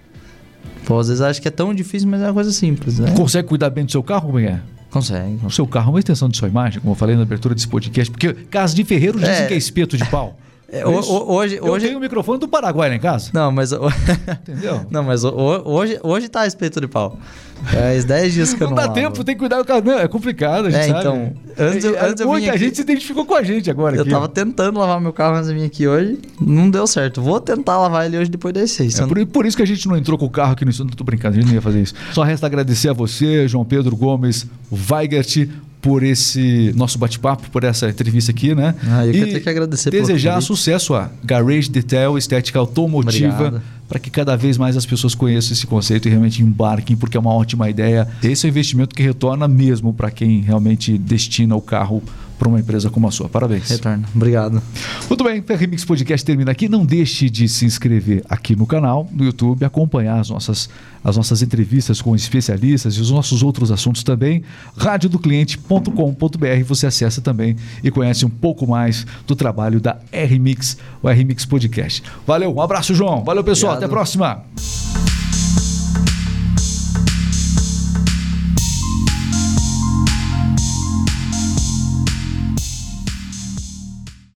B: Pô, às vezes acho que é tão difícil, mas é uma coisa simples, né?
A: Consegue cuidar bem do seu carro, como é?
B: Consegue.
A: O seu carro é uma extensão de sua imagem, como eu falei na abertura desse podcast, porque casa de ferreiro dizem é. que é espeto de pau.
B: É, hoje,
A: eu
B: hoje...
A: tenho o microfone do Paraguai lá em casa.
B: Não, mas. *laughs* Entendeu? Não, mas hoje, hoje tá espeto de pau. Faz 10 dias que eu não.
A: Não dá
B: lavo.
A: tempo, tem que cuidar do carro. Não, é complicado, a gente é,
B: sabe. então. Antes, eu, antes
A: Muita eu gente aqui, se identificou com a gente agora.
B: Eu
A: aqui.
B: tava tentando lavar meu carro antes de vir aqui hoje. Não deu certo. Vou tentar lavar ele hoje depois das 6.
A: É, por, por, isso que a gente não entrou com o carro aqui no estúdio. Tô brincando, a gente não ia fazer isso. Só resta agradecer a você, João Pedro Gomes Weigert, por esse nosso bate-papo, por essa entrevista aqui, né?
B: Ah, eu e ter que agradecer
A: Desejar sucesso a Garage Detail Estética Automotiva para que cada vez mais as pessoas conheçam esse conceito e realmente embarquem, porque é uma ótima ideia. Esse é um investimento que retorna mesmo para quem realmente destina o carro para uma empresa como a sua. Parabéns.
B: Retorno. Obrigado.
A: Muito bem, o Remix Podcast termina aqui. Não deixe de se inscrever aqui no canal, no YouTube, acompanhar as nossas, as nossas entrevistas com especialistas e os nossos outros assuntos também. radiodocliente.com.br você acessa também e conhece um pouco mais do trabalho da RMix, o RMix Podcast. Valeu, um abraço, João. Valeu, pessoal. Obrigado. Até a próxima.